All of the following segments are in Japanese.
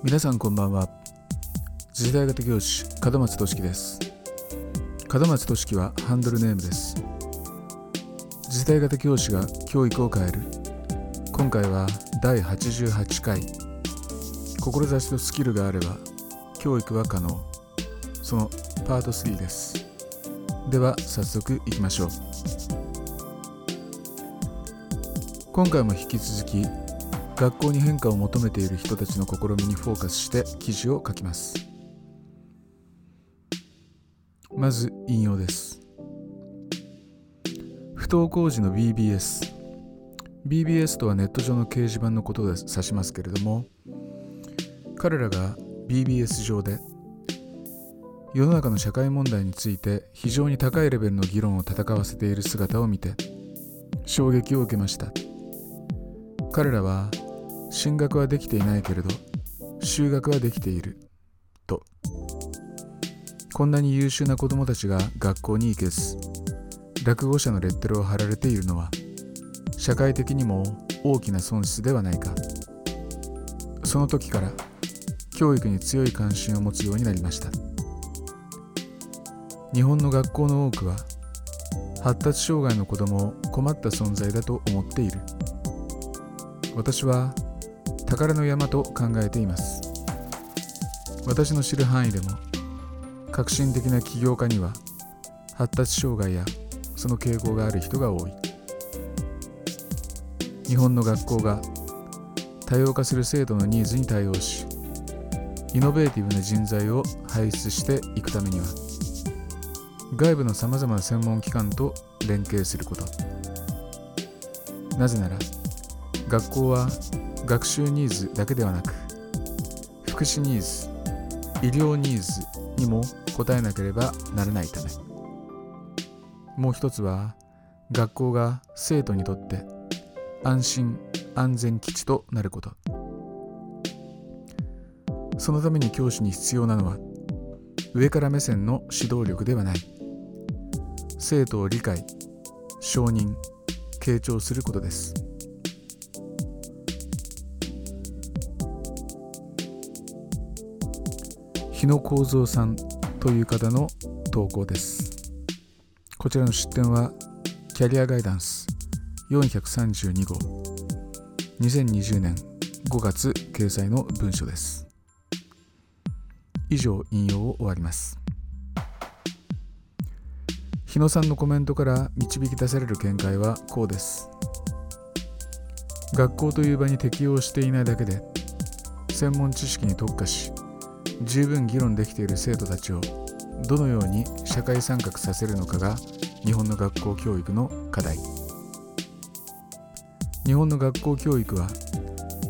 皆さんこんばんは。次世代型教師門松俊樹です。門松俊樹はハンドルネームです。次世代型教師が教育を変える。今回は第88回。志とスキルがあれば教育は可能。そのパート3です。では早速いきましょう。今回も引き続き学校に変化を求めている人たちの試みにフォーカスして記事を書きます。まず引用です。不登校時の BBS BBS とはネット上の掲示板のことを指しますけれども彼らが BBS 上で世の中の社会問題について非常に高いレベルの議論を戦わせている姿を見て衝撃を受けました。彼らは進学はできていないけれど修学はできている。と。こんなに優秀な子供たちが学校に行けず落語者のレッテルを貼られているのは社会的にも大きな損失ではないか。その時から教育に強い関心を持つようになりました。日本の学校の多くは発達障害の子供を困った存在だと思っている。私は宝の山と考えています。私の知る範囲でも革新的な起業家には発達障害やその傾向がある人が多い。日本の学校が多様化する制度のニーズに対応しイノベーティブな人材を輩出していくためには外部のさまざまな専門機関と連携すること。なぜなら学校は学習ニーズだけではなく福祉ニーズ医療ニーズにも応えなければならないため。もう一つは学校が生徒にとって安心安全基地となること。そのために教師に必要なのは上から目線の指導力ではない。生徒を理解承認傾聴することです。野幸三さんという方の投稿です。こちらの出典はキャリアガイダンス432号。2020年5月掲載の文書です。以上引用を終わります。日野さんのコメントから導き出される見解はこうです。学校という場に適応していないだけで専門知識に特化し十分議論できている生徒たちをどのように社会参画させるのかが日本の学校教育の課題。日本の学校教育は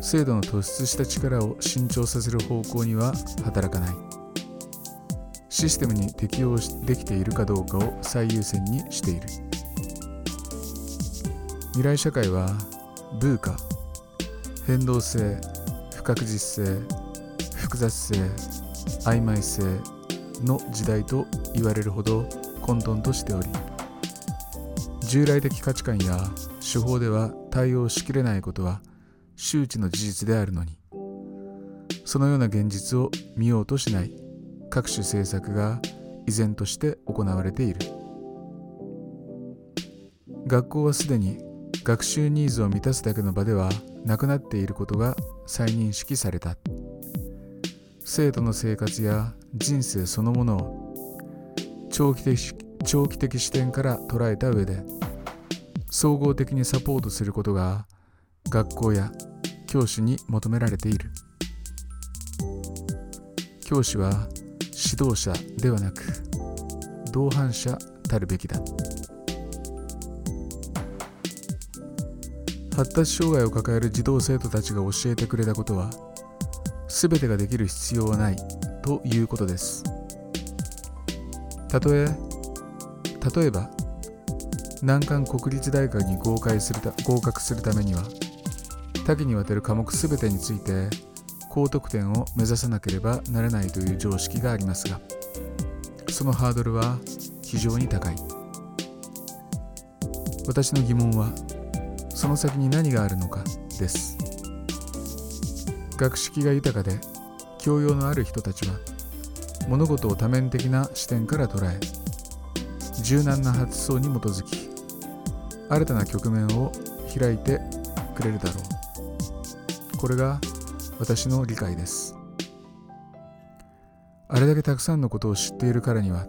制度の突出した力を伸長させる方向には働かない。システムに適応できているかどうかを最優先にしている。未来社会はブーカ変動性不確実性複雑性曖昧性の時代と言われるほど混沌としており従来的価値観や手法では対応しきれないことは周知の事実であるのにそのような現実を見ようとしない各種政策が依然として行われている。学校はすでに学習ニーズを満たすだけの場ではなくなっていることが再認識された。生徒の生活や人生そのものを長期的長期的視点から捉えた上で総合的にサポートすることが学校や教師に求められている。教師は指導者ではなく同伴者たるべきだ。発達障害を抱える児童生徒たちが教えてくれたことは全てができる必要はないということです。たとえ例えば難関国立大学に合格するた合格するためには多岐にわたる科目全てについて高得点を目指さなければならないという常識がありますがそのハードルは非常に高い。私の疑問はその先に何があるのかです。学識が豊かで教養のある人たちは物事を多面的な視点から捉え柔軟な発想に基づき新たな局面を開いてくれるだろう。これが私の理解です。あれだけたくさんのことを知っているからには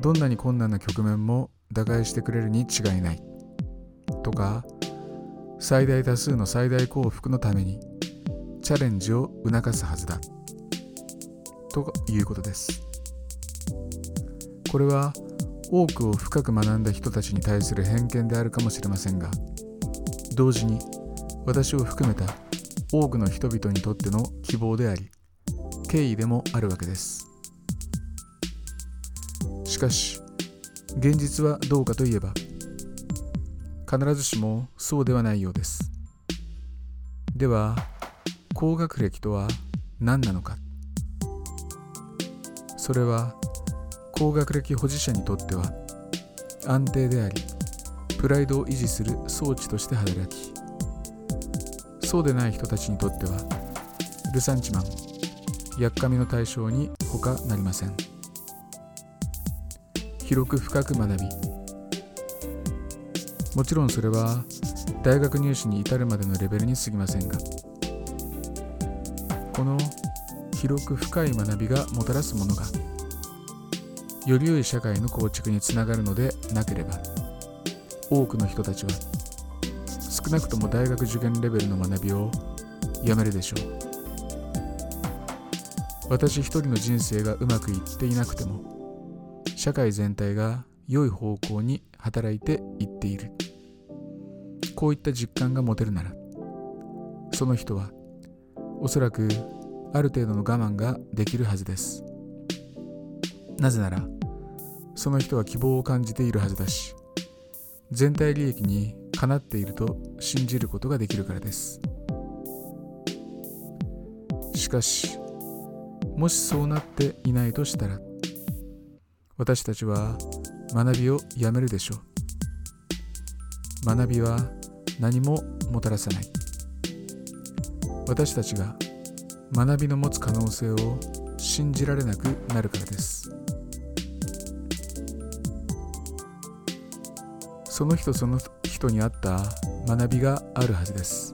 どんなに困難な局面も打開してくれるに違いない。とか最大多数の最大幸福のためにチャレンジを促すはずだ。ということです。これは多くを深く学んだ人たちに対する偏見であるかもしれませんが同時に私を含めた多くの人々にとっての希望であり敬意でもあるわけです。しかし現実はどうかといえば必ずしもそうではないようです。では高学歴とは何なのか。それは高学歴保持者にとっては安定でありプライドを維持する装置として働きそうでない人たちにとってはルサンチマンやっかみの対象に他なりません。広く深く学びもちろんそれは大学入試に至るまでのレベルに過ぎませんがこの広く深い学びがもたらすものがより良い社会の構築につながるのでなければ多くの人たちは少なくとも大学受験レベルの学びをやめるでしょう。私一人の人生がうまくいっていなくても社会全体が良い方向に働いていっている。こういった実感が持てるならその人はおそらくある程度の我慢ができるはずです。なぜならその人は希望を感じているはずだし全体利益にかなっていると信じることができるからです。しかしもしそうなっていないとしたら私たちは学びをやめるでしょう。学びは何ももたらさない。私たちが学びの持つ可能性を信じられなくなるからです。その人その人に合った学びがあるはずです。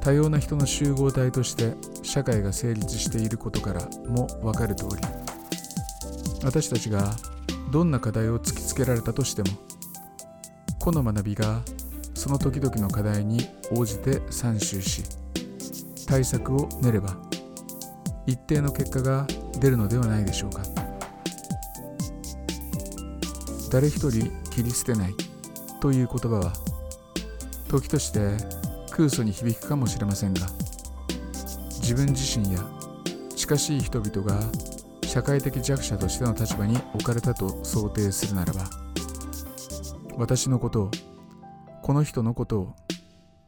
多様な人の集合体として社会が成立していることからも分かる通り私たちがどんな課題を突きつけられたとしても個の学びがその時々の課題に応じて参集し対策を練れば一定の結果が出るのではないでしょうか。誰一人切り捨てないという言葉は時として空想に響くかもしれませんが自分自身や近しい人々が社会的弱者としての立場に置かれたと想定するならば私のことをこの人のことを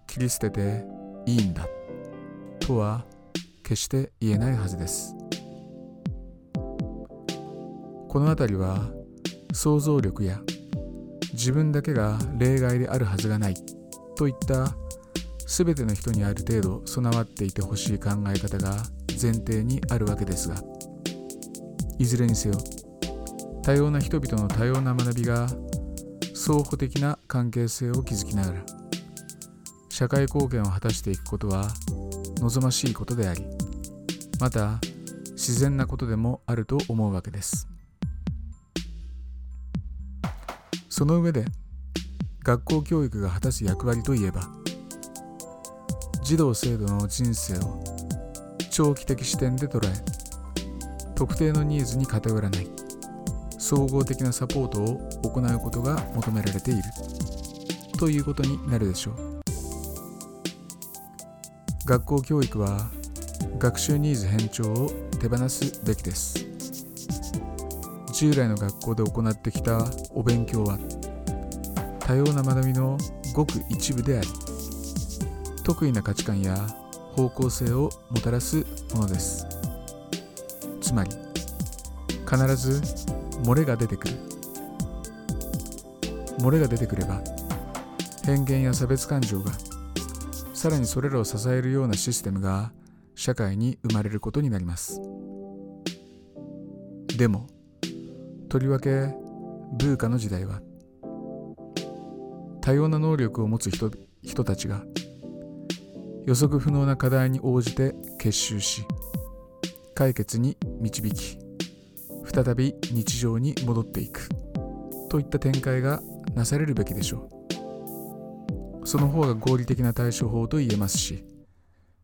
切り捨てていいんだとは決して言えないはずです。この辺りは想像力や自分だけが例外であるはずがないといった全ての人にある程度備わっていてほしい考え方が前提にあるわけですが。いずれにせよ多様な人々の多様な学びが双方的な関係性を築きながら社会貢献を果たしていくことは望ましいことでありまた自然なことでもあると思うわけです。その上で学校教育が果たす役割といえば児童生徒の人生を長期的視点で捉え特定のニーズに偏らない。総合的なサポートを行うことが求められている。ということになるでしょう。学校教育は学習ニーズ偏重を手放すべきです。従来の学校で行ってきたお勉強は多様な学びのごく一部であり得意な価値観や方向性をもたらすものです。つまり必ず漏れが出てくる。漏れが出てくれば偏見や差別感情がさらにそれらを支えるようなシステムが社会に生まれることになります。でもとりわけブーカの時代は多様な能力を持つ人人たちが予測不能な課題に応じて結集し解決に導き再び日常に戻っていく。といった展開がなされるべきでしょう。その方が合理的な対処法と言えますし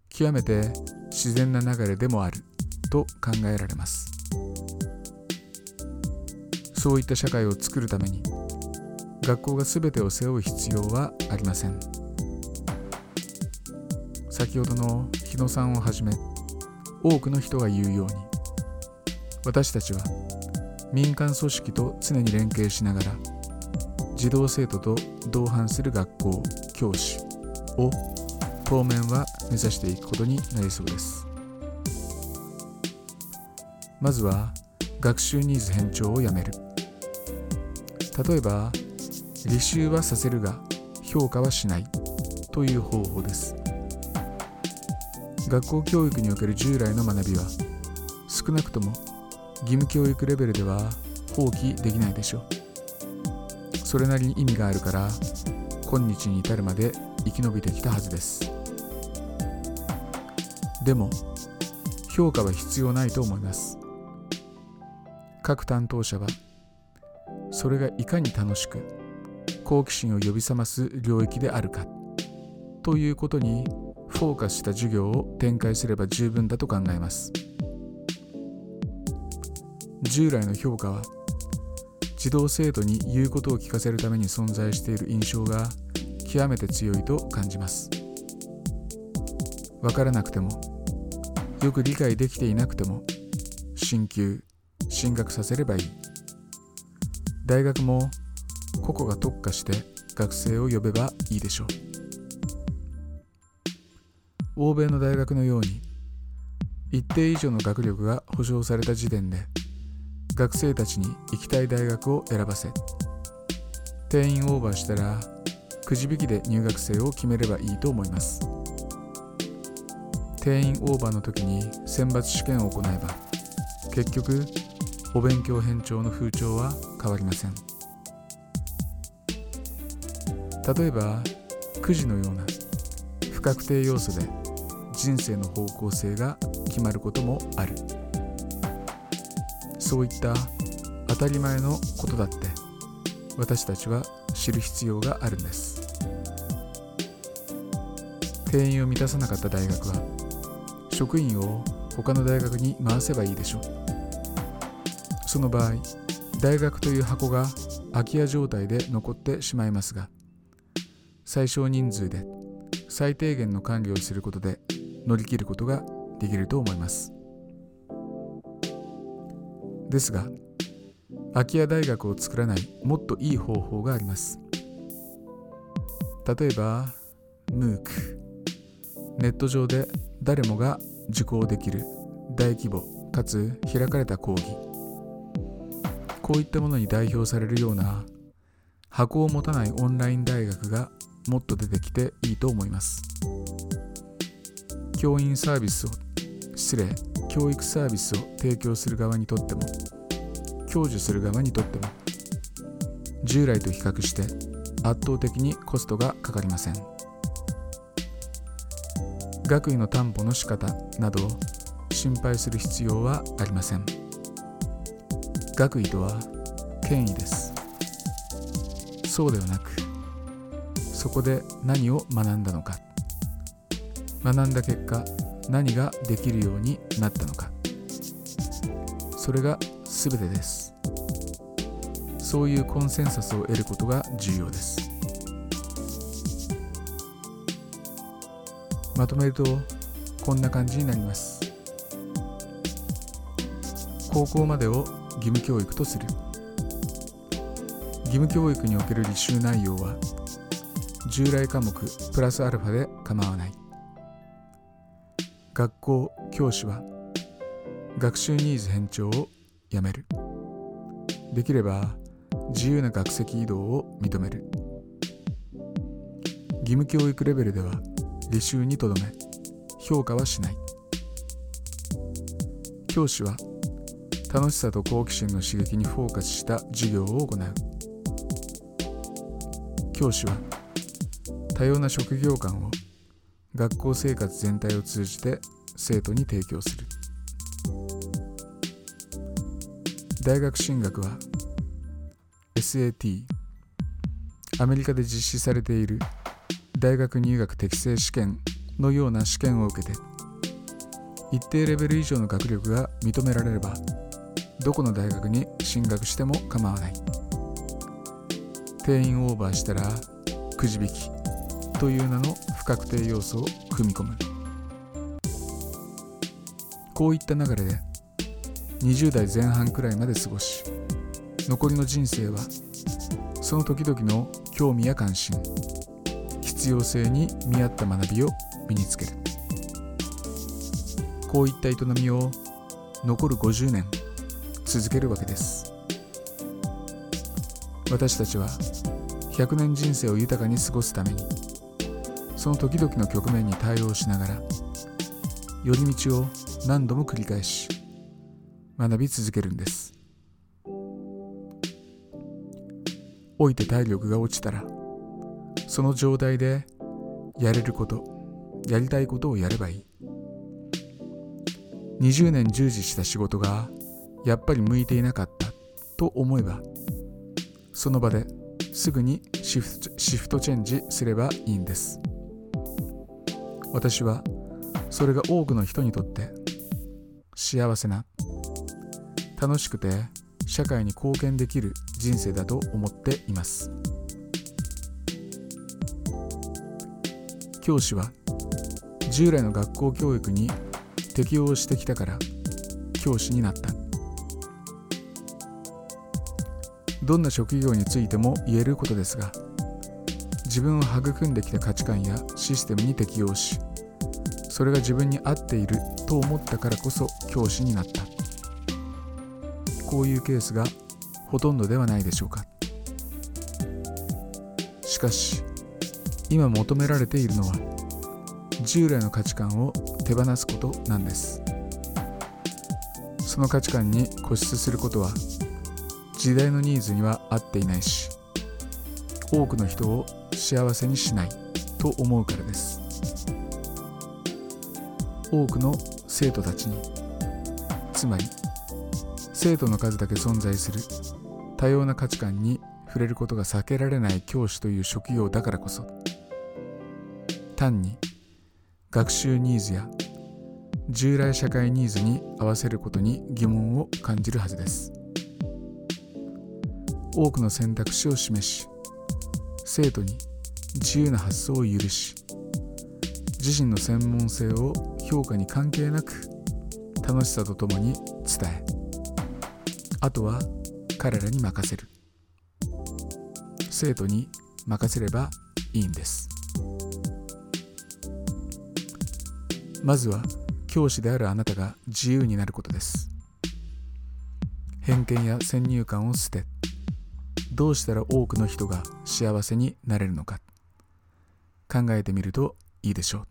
極めて自然な流れでもある。と考えられます。そういった社会を作るために学校が全てを背負う必要はありません。先ほどの日野さんをはじめ多くの人が言うように私たちは民間組織と常に連携しながら児童生徒と同伴する学校教師を当面は目指していくことになりそうです。まずは学習ニーズ偏重をやめる。例えば履修はさせるが評価はしないという方法です。学校教育における従来の学びは少なくとも義務教育レベルでは放棄できないでしょう。それなりに意味があるから今日に至るまで生き延びてきたはずです。でも評価は必要ないと思います。各担当者はそれがいかに楽しく好奇心を呼び覚ます領域であるかということにフォーカスした授業を展開すれば十分だと考えます。従来の評価は児童生徒に言うことを聞かせるために存在している印象が極めて強いと感じます。わからなくてもよく理解できていなくても進級進学させればいい。大学も個々が特化して学生を呼べばいいでしょう。欧米の大学のように一定以上の学力が保障された時点で学生たちに行きたい大学を選ばせ定員オーバーしたらくじ引きで入学生を決めればいいと思います。定員オーバーの時に選抜試験を行えば結局お勉強偏重の風潮は変わりません。例えばくじのような不確定要素で人生の方向性が決まることもある。そういった当たり前のことだって私たちは知る必要があるんです。定員を満たさなかった大学は職員を他の大学に回せばいいでしょう。その場合大学という箱が空き家状態で残ってしまいますが最小人数で最低限の管理をすることで乗り切ることができると思います。ですが空き家大学を作らないもっといい方法があります。例えば MOOC ネット上で誰もが受講できる大規模かつ開かれた講義。こういったものに代表されるような箱を持たないオンライン大学がもっと出てきていいと思います。教員サービスを失礼。教育サービスを提供する側にとっても享受する側にとっても従来と比較して圧倒的にコストがかかりません。学位の担保の仕方などを心配する必要はありません。学位とは権威です。そうではなくそこで何を学んだのか。学んだ結果何ができるようになったのか。それが全てです。そういうコンセンサスを得ることが重要です。まとめるとこんな感じになります。高校までを義務教育とする。義務教育における履修内容は従来科目プラスアルファで構わない。学校教師は学習ニーズ偏重をやめる。できれば自由な学籍移動を認める。義務教育レベルでは履修にとどめ評価はしない。教師は楽しさと好奇心の刺激にフォーカスした授業を行う。教師は多様な職業観を学校生活全体を通じて生徒に提供する。大学進学は SAT アメリカで実施されている大学入学適正試験のような試験を受けて一定レベル以上の学力が認められればどこの大学に進学しても構わない。定員オーバーしたらくじ引きという名の確定要素を組み込む。こういった流れで20代前半くらいまで過ごし残りの人生はその時々の興味や関心必要性に見合った学びを身につける。こういった営みを残る50年続けるわけです。私たちは100年人生を豊かに過ごすためにその時々の局面に対応しながら寄り道を何度も繰り返し学び続けるんです。老いて体力が落ちたらその状態でやれることやりたいことをやればいい。20年従事した仕事がやっぱり向いていなかったと思えばその場ですぐにシフトチェンジすればいいんです。私はそれが多くの人にとって幸せな楽しくて社会に貢献できる人生だと思っています。教師は従来の学校教育に適応してきたから教師になった。どんな職業についても言えることですが自分を育んできた価値観やシステムに適応しそれが自分に合っていると思ったからこそ教師になった。こういうケースがほとんどではないでしょうか。しかし今求められているのは従来の価値観を手放すことなんです。その価値観に固執することは時代のニーズには合っていないし多くの人を幸せにしないと思うからです。多くの生徒たちに。つまり生徒の数だけ存在する多様な価値観に触れることが避けられない教師という職業だからこそ単に学習ニーズや従来社会ニーズに合わせることに疑問を感じるはずです。多くの選択肢を示し生徒に自由な発想を許し自身の専門性を評価に関係なく楽しさとともに伝えあとは彼らに任せる。生徒に任せればいいんです。まずは教師であるあなたが自由になることです。偏見や先入観を捨てどうしたら多くの人が幸せになれるのか考えてみるといいでしょう。